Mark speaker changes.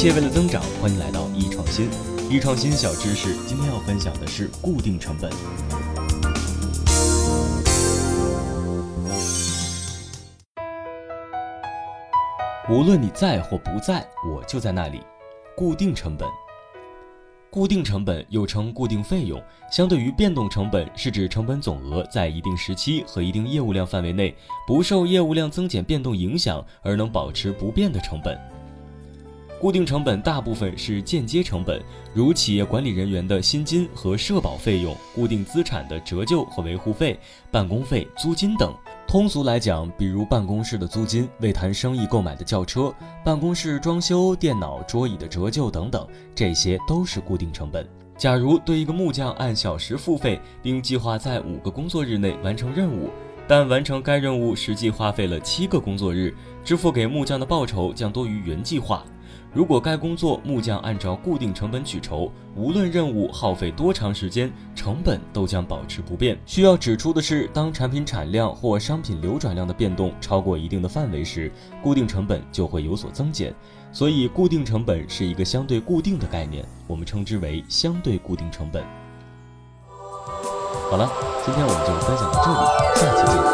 Speaker 1: 切为了增长，欢迎来到易创新。易创新小知识，今天要分享的是固定成本。无论你在或不在，我就在那里。固定成本。固定成本又称固定费用，相对于变动成本，是指成本总额在一定时期和一定业务量范围内不受业务量增减变动影响而能保持不变的成本。固定成本大部分是间接成本，如企业管理人员的薪金和社保费用、固定资产的折旧和维护费、办公费、租金等。通俗来讲，比如办公室的租金、为谈生意购买的轿车、办公室装修、电脑、桌椅的折旧等等，这些都是固定成本。假如对一个木匠按小时付费，并计划在五个工作日内完成任务，但完成该任务实际花费了七个工作日，支付给木匠的报酬将多于原计划。如果该工作木匠按照固定成本取酬，无论任务耗费多长时间，成本都将保持不变。需要指出的是，当产品产量或商品流转量的变动超过一定的范围时，固定成本就会有所增减。所以，固定成本是一个相对固定的概念，我们称之为相对固定成本。好了，今天我们就分享到这里，下期见。